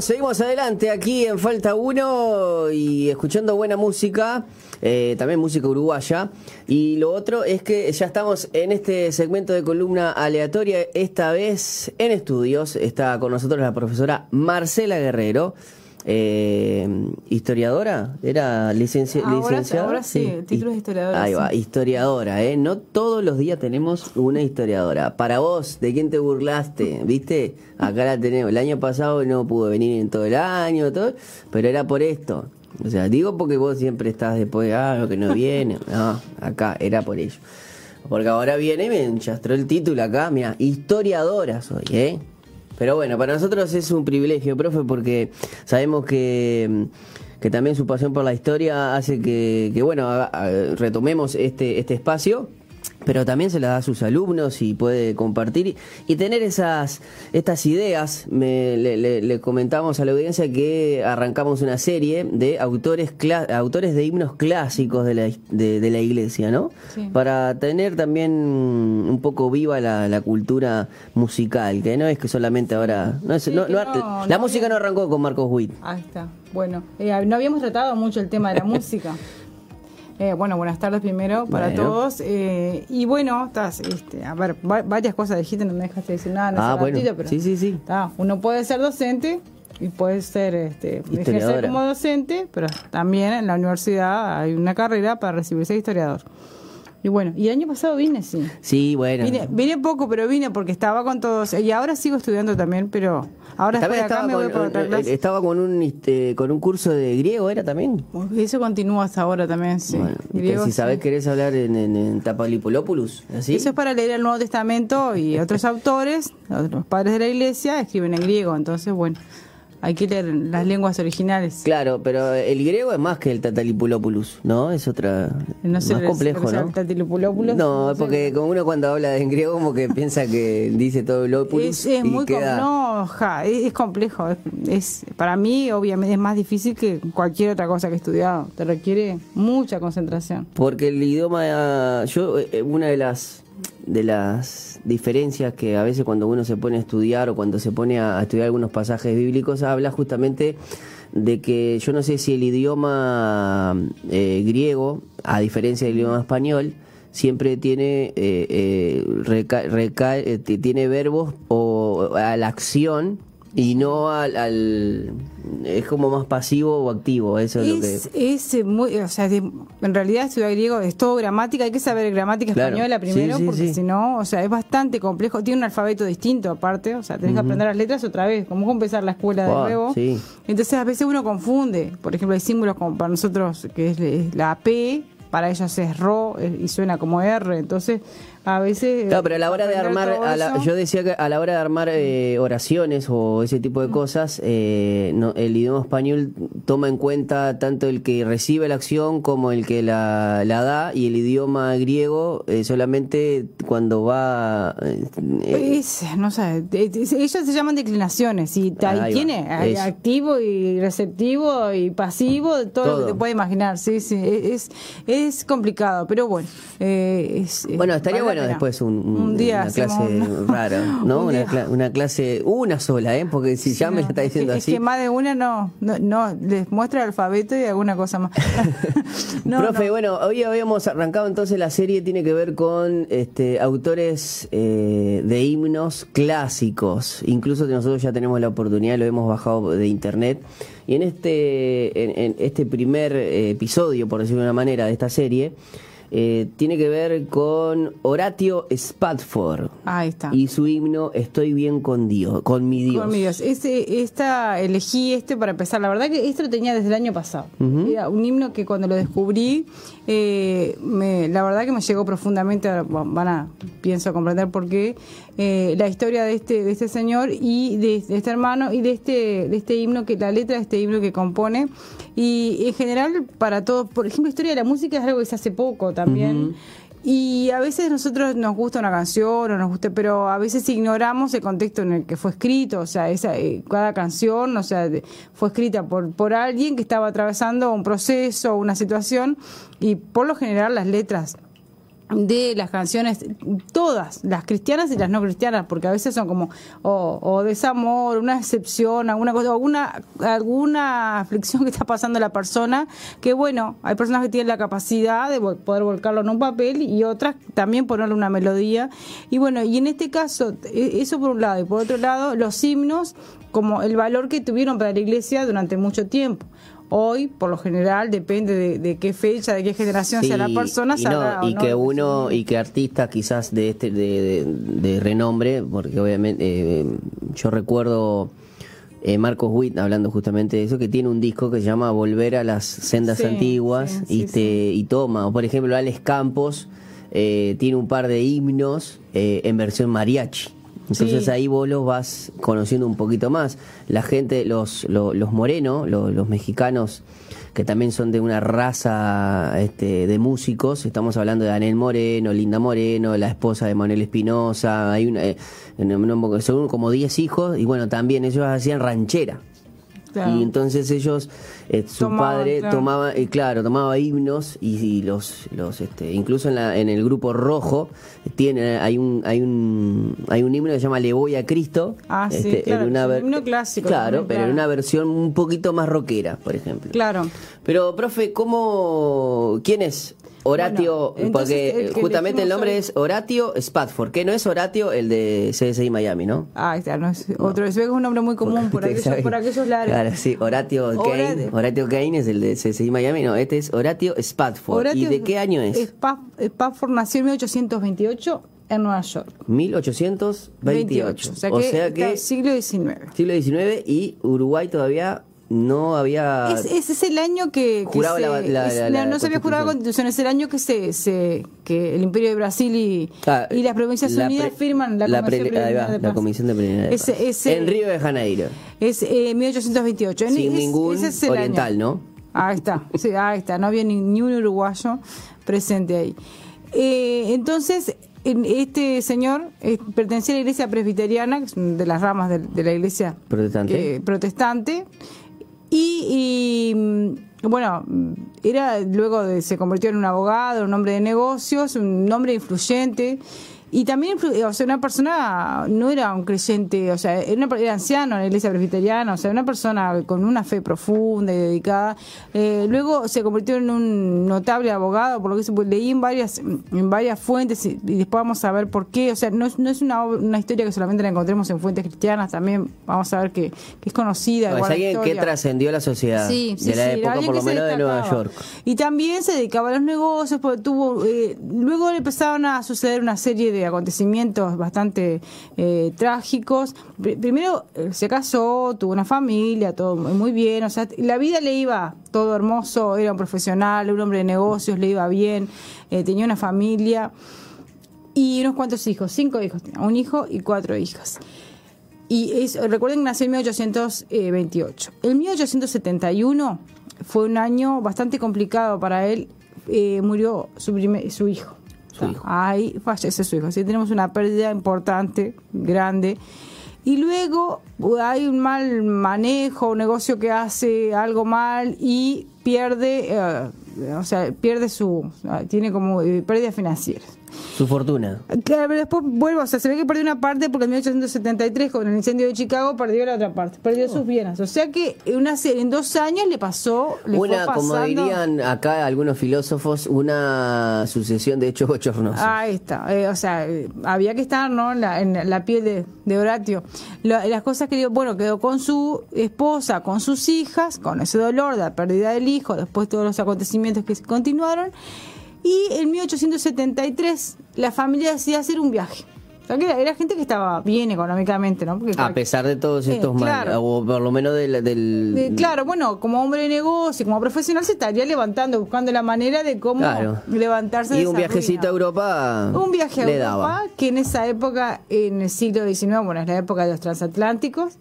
seguimos adelante aquí en Falta 1 y escuchando buena música, eh, también música uruguaya. Y lo otro es que ya estamos en este segmento de columna aleatoria, esta vez en estudios. Está con nosotros la profesora Marcela Guerrero. Eh, historiadora, era licencia, licenciada. Ahora sí, título de historiadora. Ahí va, historiadora, ¿eh? No todos los días tenemos una historiadora. Para vos, ¿de quién te burlaste? ¿Viste? Acá la tenemos. El año pasado no pudo venir en todo el año, todo, pero era por esto. O sea, digo porque vos siempre estás después, ah, lo que no viene. No, acá era por ello. Porque ahora viene y me enchastró el título acá, mira, historiadora soy, ¿eh? Pero bueno, para nosotros es un privilegio, profe, porque sabemos que, que también su pasión por la historia hace que, que bueno, retomemos este, este espacio pero también se la da a sus alumnos y puede compartir y, tener esas estas ideas. Me, le, comentamos a la audiencia que arrancamos una serie de autores autores de himnos clásicos de la, de, la iglesia, ¿no? Para tener también un poco viva la, cultura musical, que no es que solamente ahora... No la música no arrancó con Marcos Witt. Ahí está. Bueno, eh, no habíamos tratado mucho el tema de la música. Eh, bueno, buenas tardes primero para todos. Eh, y bueno, estás, este, a ver, varias cosas dijiste, no me dejaste decir nada en ah, bueno. pero sí, sí, sí. uno puede ser docente y puede ser, este, ejercer como docente, pero también en la universidad hay una carrera para recibirse de historiador. Y bueno, y el año pasado vine, sí. Sí, bueno. Vine, poco, pero vine porque estaba con todos. Y ahora sigo estudiando también, pero ahora estoy acá, me voy por otra clase. Estaba con un, este, con un curso de griego, ¿era también? Eso continúa hasta ahora también, sí. si sabes, querés hablar en, en, en Tapalipolopoulos, ¿así? Eso es para leer el Nuevo Testamento y otros autores, los padres de la iglesia, escriben en griego. Entonces, bueno, hay que leer las lenguas originales. Claro, pero el griego es más que el Tatalipulopoulos, ¿no? Es otra. No sé, más complejo, ¿no? Tatalipulopoulos. No, porque como uno cuando habla en griego, como que piensa que dice todo lo Es, es muy queda... no, es, complejo. Es, para mí, obviamente, es más difícil que cualquier otra cosa que he estudiado. Te requiere mucha concentración. Porque el idioma. Yo, eh, una de las de las diferencias que a veces cuando uno se pone a estudiar o cuando se pone a estudiar algunos pasajes bíblicos habla justamente de que yo no sé si el idioma eh, griego, a diferencia del idioma español, siempre tiene eh, eh, tiene verbos o a la acción y no al, es como más pasivo o activo eso es, lo que es eh, muy o sea en realidad estudiar griego es todo gramática hay que saber gramática española primero porque si no o sea es bastante complejo tiene un alfabeto distinto aparte o sea tenés que aprender las letras otra vez como empezar la escuela de nuevo. entonces a veces uno confunde por ejemplo hay símbolos como para nosotros que es la P para ellos es ro eh, y suena como R entonces a veces... Claro, pero a la hora de armar, yo decía que a la hora de armar eh, oraciones o ese tipo de cosas, eh, no, el idioma español toma en cuenta tanto el que recibe la acción como el que la, la da y el idioma griego eh, solamente cuando va... no sé, ellos se llaman declinaciones y tiene activo y receptivo y pasivo, todo, lo que te puedes imaginar, sí, sí, es, es complicado, pero bueno. es, bueno, estaría bueno bueno después un, día una clase rara, ¿no? una, clase, una sola, ¿eh? Porque si ya me está diciendo es así. Es que más de una no, no, les muestra el alfabeto y alguna cosa más. Profe, bueno, hoy habíamos arrancado entonces la serie, tiene que ver con este autores eh, de himnos clásicos. Incluso nosotros ya tenemos la oportunidad, lo hemos bajado de internet. Y en este, en, este primer eh, episodio, por decirlo de una manera, de esta serie, eh, tiene que ver con Horatio Spadford. Ahí está. Y su himno Estoy bien con Dios, con mi Dios. Con mi Dios. Ese, esta, elegí este para empezar. La verdad que esto lo tenía desde el año pasado. Era un himno que cuando lo descubrí, eh, me, la verdad que me llegó profundamente. Van a, pienso comprender por qué. Eh, la historia de este, de este señor y de, este hermano y de este, de este himno, que la letra de este himno que compone. Y en general, para todos, por ejemplo, historia de la música es algo que se hace poco también. Y a veces nosotros nos gusta una canción o nos gusta, pero a veces ignoramos el contexto en el que fue escrito, o sea, esa, eh, cada canción, o sea, fue escrita por, por alguien que estaba atravesando un proceso, una situación, y por lo general las letras de las canciones, todas, las cristianas y las no cristianas, porque a veces son como o, o desamor, una excepción, alguna cosa, alguna, alguna aflicción que está pasando la persona, que bueno, hay personas que tienen la capacidad de poder volcarlo en un papel y otras también ponerle una melodía. Y bueno, y en este caso, e, eso por un lado, y por otro lado, los himnos como el valor que tuvieron para la iglesia durante mucho tiempo. Hoy, por lo general, depende de, qué fecha, de qué generación sea la persona. Y, y que uno, y que artistas quizás de este de, renombre, porque obviamente eh, yo recuerdo eh, Marcos Witt hablando justamente de eso, que tiene un disco que se llama Volver a las sendas antiguas y, te, y toma, por ejemplo, Alex Campos eh, tiene un par de himnos en versión mariachi. Entonces ahí vos los vas conociendo un poquito más. La gente, los, los, morenos, los, mexicanos, que también son de una raza este, de músicos, estamos hablando de Anel Moreno, Linda Moreno, la esposa de Manuel Espinosa, hay una, eh, son como 10 hijos, y bueno, también ellos hacían ranchera. Y entonces ellos, eh, su padre tomaba, eh, claro, tomaba himnos y, los, los, este, incluso en, la, en el grupo rojo tiene, hay un, hay un, hay un himno que se llama Le voy a Cristo. Ah, sí, este, claro, un himno clásico. Claro, pero en una versión un poquito más rockera, por ejemplo. Claro. Pero, profe, ¿cómo, quién es Horatio, porque justamente el nombre es Horatio Spatford, que no es Horatio el de CSI Miami, ¿no? Ah, está, no es otro, es un nombre muy común por, aquellos, por aquellos lares. Claro, sí, Horatio Kane, Horatio Kane es el de CSI Miami, no, este es Horatio Spatford. ¿Y de qué año es? Spatford nació en 1828 en Nueva York. 1828. o sea que, o sea que siglo XIX. Siglo XIX y Uruguay todavía no había ese es el año que, jurado la, no se había jurado la constitución es el año que se, se que el imperio de Brasil y, ah, y las provincias unidas firman la, la comisión de preliminares ese, ese, en Río de Janeiro. es eh, 1828 sin ningún oriental no ahí está sí, ahí está. No había ni, ni un uruguayo presente ahí. Eh, entonces este señor eh, pertenecía a la iglesia presbiteriana, que es de las ramas de, la iglesia protestante. Eh, protestante y, mm, bueno, era luego de, se convirtió en un abogado, un hombre de negocios, un hombre influyente y también, o sea, una persona no era un creyente, o sea, era, una, era anciano en la iglesia presbiteriana, o sea, una persona con una fe profunda y dedicada. Eh, luego se convirtió en un notable abogado, por lo que pues, leí en varias, en varias fuentes y, después vamos a ver por qué. O sea, no, no es una, una historia que solamente la encontremos en fuentes cristianas, también vamos a ver que, que es conocida. es alguien que trascendió la sociedad de la época, por lo menos de Nueva York. Y también se dedicaba a los negocios, porque tuvo, eh, luego le empezaron a suceder una serie de acontecimientos bastante eh, trágicos. primero eh, se casó, tuvo una familia, todo muy bien, o sea, la vida le iba todo hermoso, era un profesional, un hombre de negocios, le iba bien, eh, tenía una familia y unos cuantos hijos, cinco hijos, un hijo y cuatro hijas. Y recuerden que nació en 1828. En 1871 fue un año bastante complicado para él. murió su hijo. Ahí fallece su hijo. Así tenemos una pérdida importante, grande. Y luego uh, hay un mal manejo, un negocio que hace algo mal y pierde, eh, o sea, pierde su, tiene como eh, pérdidas financieras. Su fortuna. Claro, después vuelvo, o sea, se ve que perdió una parte porque en 1873 con el incendio de Chicago perdió la otra parte, perdió sus oh. bienes. O sea que una, en dos años le pasó, le una, como dirían acá algunos filósofos, una sucesión de hechos bochornosos. Ahí está, eh, o sea, había que estar ¿no? en, la, en la piel de, de Horatio. las cosas que dio, bueno, quedó con su esposa, con sus hijas, con ese dolor de la pérdida del hijo, después todos los acontecimientos que continuaron y en 1873 la familia decidió hacer un viaje. O sea, que era, gente que estaba bien económicamente, ¿no? a pesar de todos estos males, o por lo menos del... claro, bueno, como hombre de negocio, como profesional, se estaría levantando, buscando la manera de cómo levantarse. Y un viajecito a Europa. Un viaje a Europa, que en esa época, en el siglo XIX, bueno, es la época de los transatlánticos,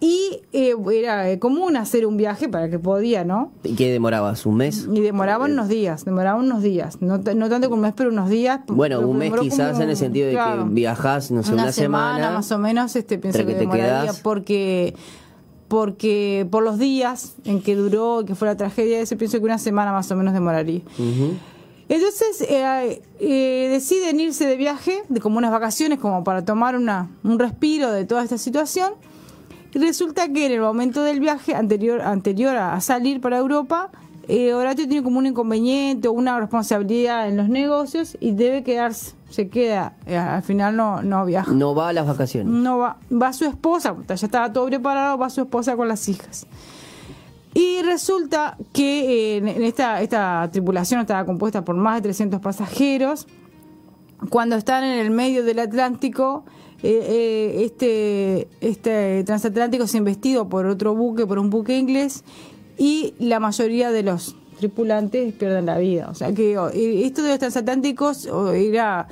y eh, era eh, común hacer un viaje para que podía, ¿no? ¿Y qué demorabas? ¿Un mes? Y demoraba unos días, demoraba unos días. No, no tanto como un mes, pero unos días. Bueno, un mes quizás en el sentido de que viajás, no sé, una, semana, Más o menos, este, pienso que, demoraría porque porque por los días en que duró, que fue la tragedia ese, pienso que una semana más o menos demoraría. Entonces eh, eh, deciden irse de viaje, de como unas vacaciones, como para tomar una, un respiro de toda esta situación. Y resulta que en el momento del viaje anterior, anterior a, salir para Europa, eh, Horatio tiene como un inconveniente o una responsabilidad en los negocios y debe quedarse. Se queda, eh, al final no, no viaja. No va a las vacaciones. No va, va su esposa, ya estaba todo preparado, va su esposa con las hijas. Y resulta que eh, en esta, esta tripulación estaba compuesta por más de 300 pasajeros. Cuando están en el medio del Atlántico, eh, eh, este, este transatlántico es investido por otro buque, por un buque inglés, y la mayoría de los tripulantes pierden la vida. O sea que esto de los transatlánticos era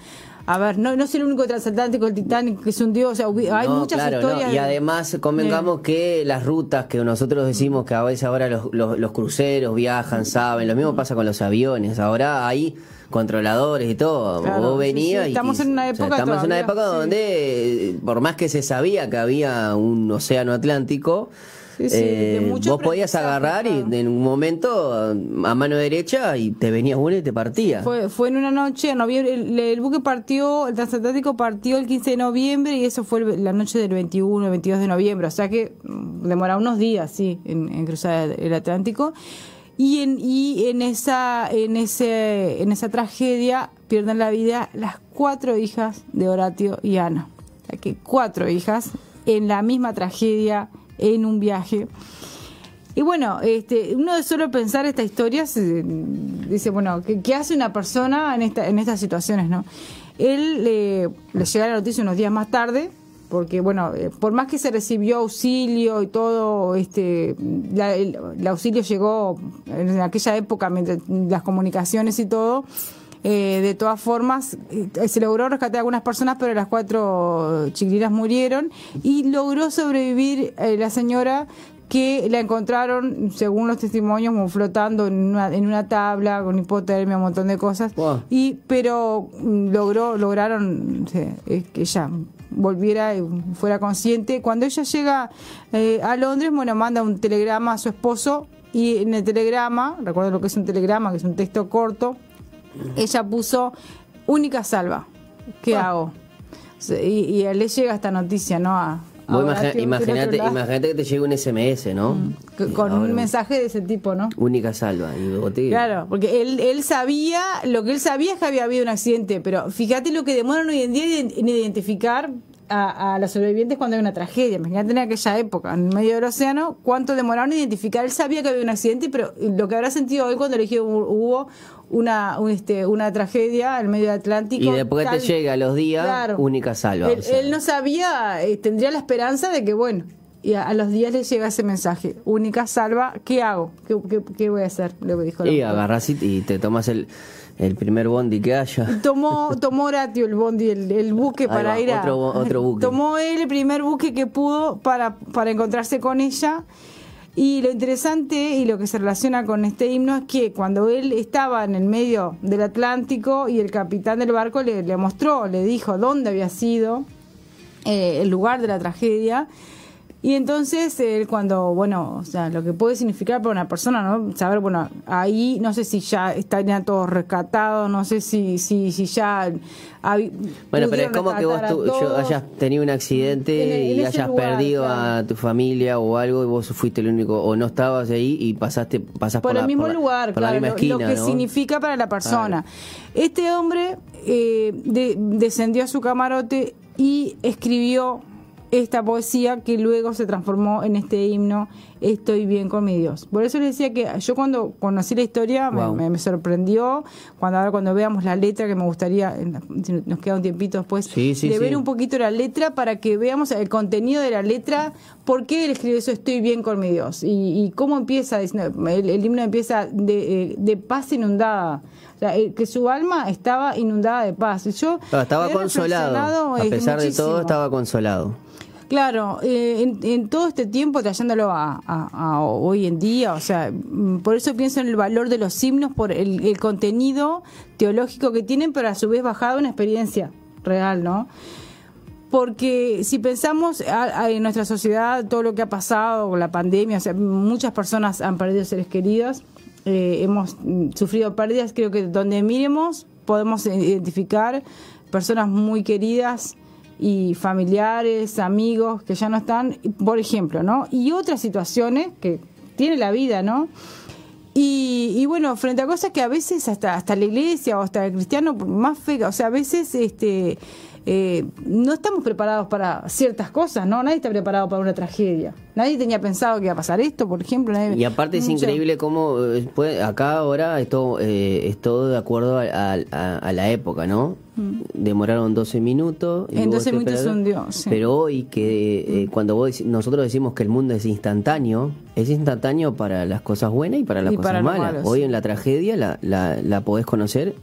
a ver, no, no es el único transatlántico, el Titanic, que es un dios, o sea, hay muchas historias. Y además, convengamos que las rutas que nosotros decimos que a veces ahora los, los, cruceros viajan, saben, lo mismo pasa con los aviones, ahora hay controladores y todo. Vos venías Estamos en una época, estamos en una época donde, por más que se sabía que había un océano Atlántico, eh, vos podías agarrar y en un momento a mano derecha y te venías uno y te partía. Fue, fue en una noche, en noviembre, el, buque partió, el transatlántico partió el 15 de noviembre y eso fue la noche del 21, 22 de noviembre, o sea que mm, demora unos días, sí, en, cruzar el Atlántico. Y en, esa tragedia pierden la vida las cuatro hijas de Horatio y Ana. O sea que cuatro hijas en la misma tragedia en un viaje. Y bueno, este, uno de solo pensar esta historia dice, bueno, ¿qué, hace una persona en, esta, en estas situaciones? no Él le llega la noticia unos días más tarde, porque bueno, eh, por más que se recibió auxilio y todo, este, el, auxilio llegó en aquella época, las comunicaciones y todo, eh, de todas formas, eh, se logró rescatar a algunas personas, pero las cuatro chiquilinas murieron y logró sobrevivir eh, la señora que la encontraron, según los testimonios, como flotando en una, en una tabla, con hipotermia, un montón de cosas. Y, pero mm, logró, lograron que ella volviera y fuera consciente. Cuando ella llega a Londres, bueno, manda un telegrama a su esposo y en el telegrama, recuerdo lo que es un telegrama, que es un texto corto, ella puso única salva. ¿Qué ah. hago? Y, y, le llega esta noticia, ¿no? A, imagínate, imagínate que te llegue un SMS, ¿no? Mm. Con un mensaje de ese tipo, ¿no? Única salva. Claro, porque él, él sabía, lo que él sabía es que había habido un accidente, pero fíjate lo que demoran hoy en día en identificar a, a, los sobrevivientes cuando hay una tragedia. Imagínate en aquella época, en medio del océano, cuánto demoraron en identificar. Él sabía que había un accidente, pero lo que habrá sentido hoy cuando le hubo una, este, una tragedia en medio del Atlántico. Y después te llega a los días, única salva. Él, no sabía, eh, tendría la esperanza de que, bueno, y a, los días le llega ese mensaje, única salva, ¿qué hago? ¿Qué, qué, voy a hacer? Le dijo y agarras y te tomas el el primer bondi que haya. Tomó, tomó Horatio el bondi, el, buque para ir a. Otro, otro buque. Tomó él el primer buque que pudo para, para encontrarse con ella. Y lo interesante y lo que se relaciona con este himno es que cuando él estaba en el medio del Atlántico y el capitán del barco le, le mostró, le dijo dónde había sido eh, el lugar de la tragedia, y entonces, él cuando, bueno, o sea, lo que puede significar para una persona, ¿no? Saber, bueno, ahí no sé si ya estarían todos rescatados, no sé si, si, si ya. Bueno, pero es como que vos hayas tenido un accidente y hayas perdido a tu familia o algo y vos fuiste el único, o no estabas ahí y pasaste pasas por, por el mismo lugar, claro, lo, que significa para la persona. Este hombre eh, descendió a su camarote y escribió esta poesía que luego se transformó en este himno Estoy bien con mi Dios. Por eso les decía que yo cuando conocí la historia me, sorprendió, cuando ahora cuando veamos la letra, que me gustaría, nos queda un tiempito después, de ver un poquito la letra para que veamos el contenido de la letra, por qué él escribe eso, Estoy bien con mi Dios, y, cómo empieza, el, himno empieza de, de paz inundada. O sea, que su alma estaba inundada de paz. Yo estaba consolado. A pesar de todo, estaba consolado. Claro, eh, en, todo este tiempo, trayéndolo a, hoy en día, o sea, mm, por eso pienso en el valor de los himnos, por el, contenido teológico que tienen, pero a su vez bajado una experiencia real, ¿no? Porque si pensamos en nuestra sociedad, todo lo que ha pasado con la pandemia, o sea, muchas personas han perdido seres queridos, eh, hemos mm, sufrido pérdidas, creo que donde miremos podemos identificar personas muy queridas y familiares, amigos que ya no están, por ejemplo, ¿no? Y otras situaciones que tiene la vida, ¿no? Y, y, bueno, frente a cosas que a veces hasta hasta la iglesia o hasta el cristiano más fe, o sea, a veces este eh, no estamos preparados para ciertas cosas, ¿no? Nadie está preparado para una tragedia. Nadie tenía pensado que iba a pasar esto, por ejemplo. y aparte es increíble cómo eh, acá ahora esto eh, es todo de acuerdo a, la época, ¿no? Mm. Demoraron 12 minutos. en 12 minutos se hundió. Pero hoy que mm. cuando vos, nosotros decimos que el mundo es instantáneo, es instantáneo para las cosas buenas y para las cosas malas. hoy en la tragedia la, la, la podés conocer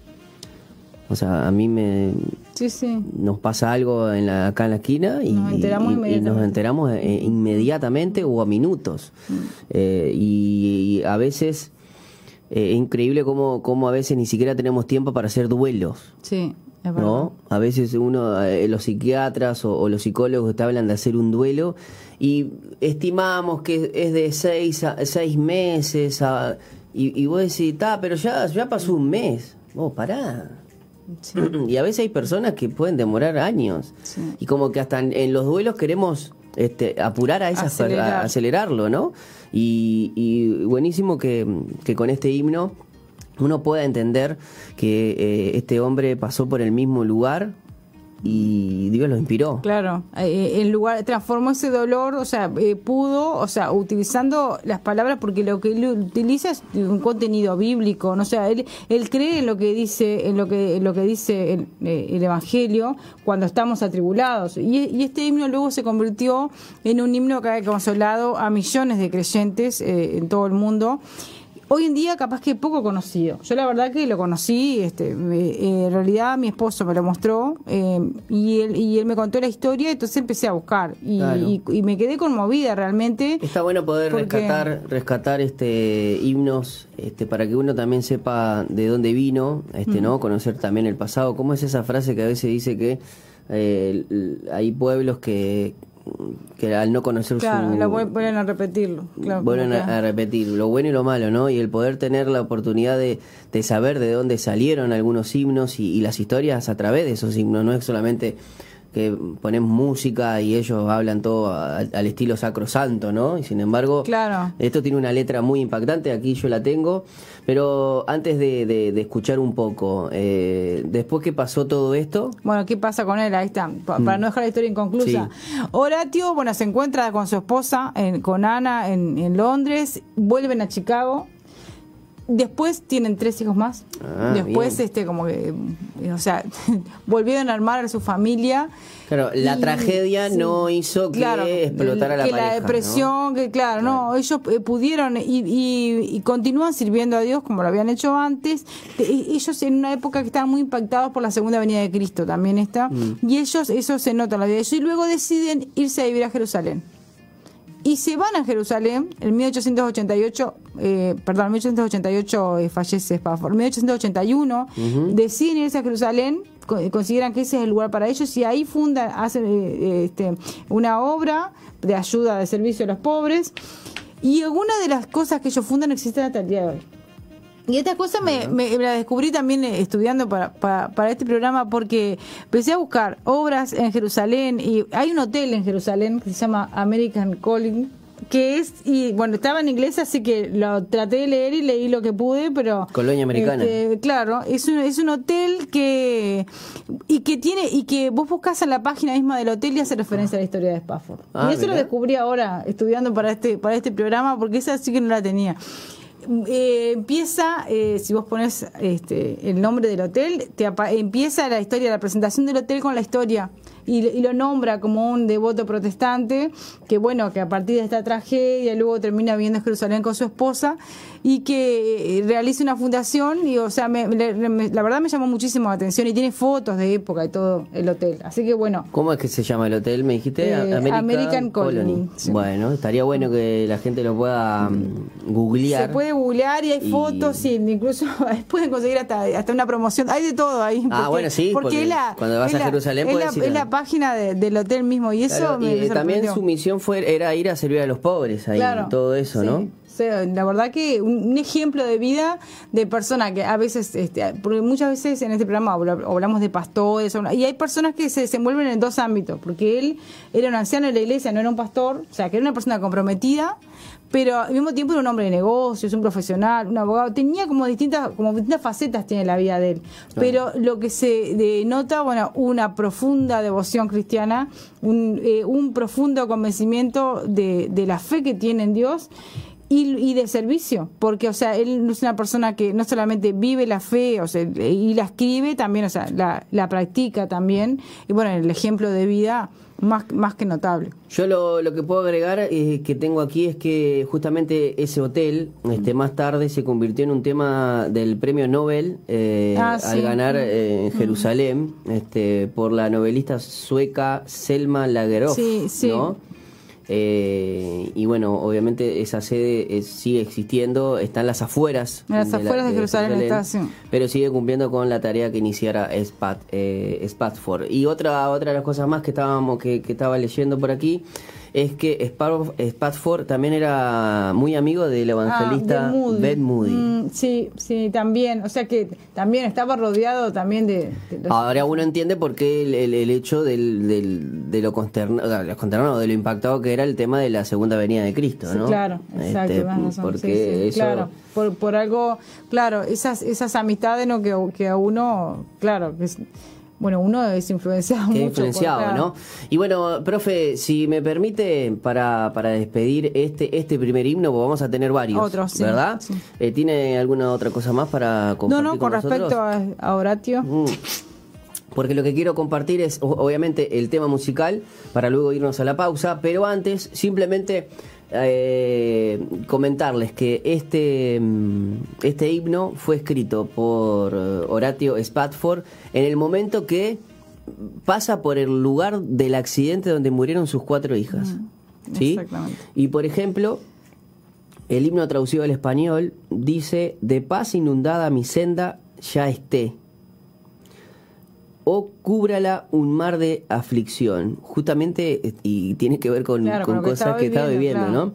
o sea, a mí me sí, sí. nos pasa algo en la, acá en la esquina y nos enteramos, inmediatamente. nos enteramos eh, inmediatamente o a minutos. Mm. Eh, y, a veces eh, es increíble cómo, cómo a veces ni siquiera tenemos tiempo para hacer duelos. Sí. Es ¿no? A veces uno, los psiquiatras o, los psicólogos te hablan de hacer un duelo y estimamos que es de seis, a, seis meses y, y vos decís, está, pero ya, ya pasó un mes. Vos, pará. Y a veces hay personas que pueden demorar años. Y como que hasta en, los duelos queremos este, apurar a esas acelerarlo, ¿no? Y, buenísimo que, que, con este himno uno pueda entender que eh, este hombre pasó por el mismo lugar y Dios lo inspiró. Claro, eh, en lugar transformó ese dolor, o sea, eh, pudo, o sea, utilizando las palabras porque lo que él utiliza es un contenido bíblico, no o sea, él él cree en lo que dice en lo que lo que dice el, eh, el evangelio cuando estamos atribulados. Y, este himno luego se convirtió en un himno que ha consolado a millones de creyentes en todo el mundo hoy en día capaz que poco conocido. Yo la verdad que lo conocí, este, eh, en realidad mi esposo me lo mostró eh, y, él, y él me contó la historia, entonces empecé a buscar y, y, me quedé conmovida realmente. Está bueno poder rescatar, rescatar este himnos este, para que uno también sepa de dónde vino, este, ¿no? Conocer también el pasado. ¿Cómo es esa frase que a veces dice que eh, hay pueblos que que al no conocer claro, su... vuelven a repetirlo. Claro, vuelven a, repetir lo bueno y lo malo, ¿no? Y el poder tener la oportunidad de, de saber de dónde salieron algunos himnos y, y, las historias a través de esos himnos, no es solamente que ponemos música y ellos hablan todo al, estilo sacrosanto, ¿no? Y sin embargo, claro. esto tiene una letra muy impactante, aquí yo la tengo, pero antes de, de, escuchar un poco, eh, después que pasó todo esto... Bueno, ¿qué pasa con él? Ahí está, para mm. no dejar la historia inconclusa. Horatio, bueno, se encuentra con su esposa, con Ana, en, en Londres, vuelven a Chicago, Después tienen tres hijos más. Ah, Después, este, como que, o sea, volvieron a armar a su familia. Claro, la tragedia no hizo que explotara la que la depresión, que claro, no, ellos eh, pudieron y, y, continúan sirviendo a Dios como lo habían hecho antes. E, ellos en una época que estaban muy impactados por la segunda venida de Cristo también está. Mm. Y ellos, eso se nota en la vida de ellos. Y luego deciden irse a vivir a Jerusalén y se van a Jerusalén. En 1888, eh, perdón, 1888 eh, fallece Spafford, en 1881 deciden irse a Jerusalén, consideran que ese es el lugar para ellos y ahí fundan, hacen eh, este, una obra de ayuda, de servicio a los pobres. Y algunas de las cosas que ellos fundan existen hasta el día de hoy. Y esta cosa me, me, la descubrí también eh, estudiando para, para, este programa porque empecé a buscar obras en Jerusalén y hay un hotel en Jerusalén que se llama American Calling que es y bueno estaba en inglés así que lo traté de leer y leí lo que pude pero colonia americana. este, claro es un, es un hotel que y que tiene y que vos buscas en la página misma del hotel y hace referencia a la historia de Spafford. Ah, y eso lo descubrí ahora estudiando para este para este programa porque esa sí que no la tenía eh, empieza, eh, si vos pones este, el nombre del hotel, te empieza la historia, la presentación del hotel con la historia y, lo nombra como un devoto protestante, que bueno, que a partir de esta tragedia luego termina viviendo en Jerusalén con su esposa y que eh, realiza una fundación y o sea, la verdad me llamó muchísimo la atención y tiene fotos de época y todo el hotel. Así que bueno. ¿Cómo es que se llama el hotel? Me dijiste eh, American, Colony. Bueno, estaría bueno que la gente lo pueda mm, googlear. Se puede googlear y hay fotos y incluso pueden conseguir hasta, hasta una promoción. Hay de todo ahí. ah, bueno, sí, porque, la, cuando vas a Jerusalén puedes es la, página de- del hotel mismo y eso Claro, me, y, me también su misión fue era ir a servir a los pobres ahí, Claro, todo eso, sí. ¿no? Sea, la verdad que un, ejemplo de vida de persona que a veces, este, porque muchas veces en este programa habla- hablamos de pastores y hay personas que se desenvuelven en dos ámbitos, porque él era un anciano de la iglesia, no era un pastor, o sea, que era una persona comprometida, pero al mismo tiempo era un hombre de negocios, un profesional, un abogado, tenía como distintas, como distintas facetas tiene la vida de él. Pero lo que se denota, bueno, una profunda devoción cristiana, un, eh, un profundo convencimiento de, de la fe que tiene en Dios y, y de servicio, porque, o sea, él es una persona que no solamente vive la fe, o sea, y la escribe, también, o sea, la, la practica también, y bueno, el ejemplo de vida más, más que notable. Yo lo, lo que puedo agregar eh, que tengo aquí es que justamente ese hotel este más tarde se convirtió en un tema del premio Nobel eh, Ah, al sí. ganar eh, en Jerusalén este por la novelista sueca Selma Lagerlöf, Sí, sí. ¿no? Eh, y bueno, obviamente esa sede eh, sigue existiendo, está en las afueras. En las la- afueras de Jerusalén está, sí. pero sigue cumpliendo con la tarea que iniciara Spat, eh, Spatford. Y otra otra de las cosas más que estábamos que, que estaba leyendo por aquí es que Spatford también era muy amigo del evangelista Ah, de Moody. Ben Moody. Mm, sí, sí, también. O sea que también estaba rodeado también de... de los- Ahora uno entiende por qué el, el- el hecho del, del- de lo consternado, o sea, consternado, de lo impactado que era el tema de la segunda venida de Cristo, Sí, ¿no? claro, exacto, Este, tenés razón, porque sí, sí, eso claro, por, por algo, claro, esas esas amistades no que, que a uno, claro, que es, bueno, uno es influenciado Queda mucho. influenciado, por- ¿no? Y bueno, profe, si me permite, para, para despedir este este primer himno, pues vamos a tener varios, Otros, sí, ¿verdad? sí. Eh, ¿Tiene alguna otra cosa más para No, compartir no, con con respecto a, a Horatio. Mm. Porque lo que quiero compartir es, obviamente, el tema musical para luego irnos a la pausa, pero antes, simplemente eh, comentarles que este, mm, este himno fue escrito por eh, Horatio Spatford en el momento que pasa por el lugar del accidente donde murieron sus cuatro hijas. ¿sí? exactamente. Y por ejemplo, el himno traducido al español dice, de paz inundada mi senda ya esté o cúbrala un mar de aflicción. Justamente, y tiene que ver con, Claro, cosas que estaba viviendo, claro. ¿no?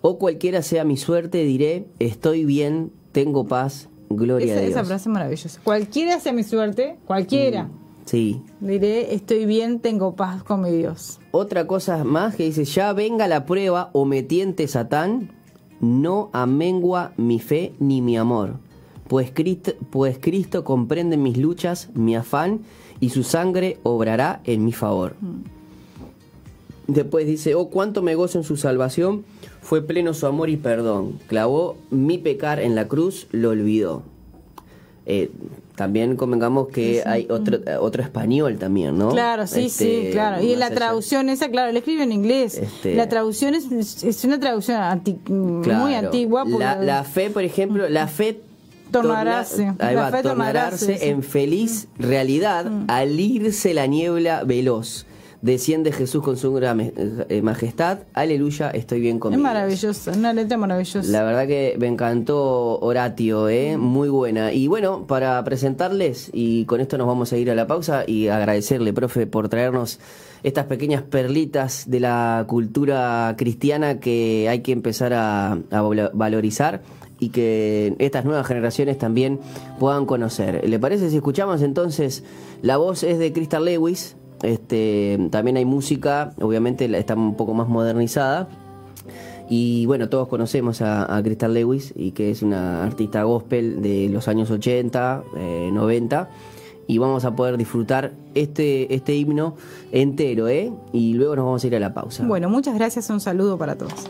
O cualquiera sea mi suerte, diré, estoy bien, tengo paz, gloria Esa, a Dios. esa frase es maravillosa. Cualquiera sea mi suerte, cualquiera. Sí. Diré, estoy bien, tengo paz con mi Dios. Otra cosa más que dice, ya venga la prueba o me tiente Satán, no amengua mi fe ni mi amor, pues Cristo, pues Cristo comprende mis luchas, mi afán, y su sangre obrará en mi favor. Después dice, oh, cuánto me gozo en su salvación, fue pleno su amor y perdón, clavó mi pecar en la cruz, lo olvidó. Eh, también convengamos que hay otro, otro español también, ¿no? Claro, sí, Este, sí, claro. Y la allá- traducción esa, claro, le escribe en inglés. Este- La traducción es, es una traducción anti- muy antigua. porque- La, la fe, por ejemplo, la fe Tornarase. torna- ahí va, fe sí. Mm. en feliz realidad al irse la niebla veloz. Desciende Jesús con su gran eh, majestad. Aleluya, estoy bien es conmigo. maravillosa, una letra maravillosa. La verdad que me encantó Horatio, ¿eh? muy buena. Y bueno, para presentarles, y con esto nos vamos a ir a la pausa y agradecerle, profe, por traernos estas pequeñas perlitas de la cultura cristiana que hay que empezar a, a val- valorizar y que estas nuevas generaciones también puedan conocer. ¿Le parece si escuchamos entonces? La voz es de Crystal Lewis. Este, también hay música, obviamente está un poco más modernizada, y bueno, todos conocemos a, a Crystal Lewis y que es una artista gospel de los años 80, eh, 90 y vamos a poder disfrutar este este himno entero, ¿eh? Y luego nos vamos a ir a la pausa. Bueno, muchas gracias, un saludo para todos.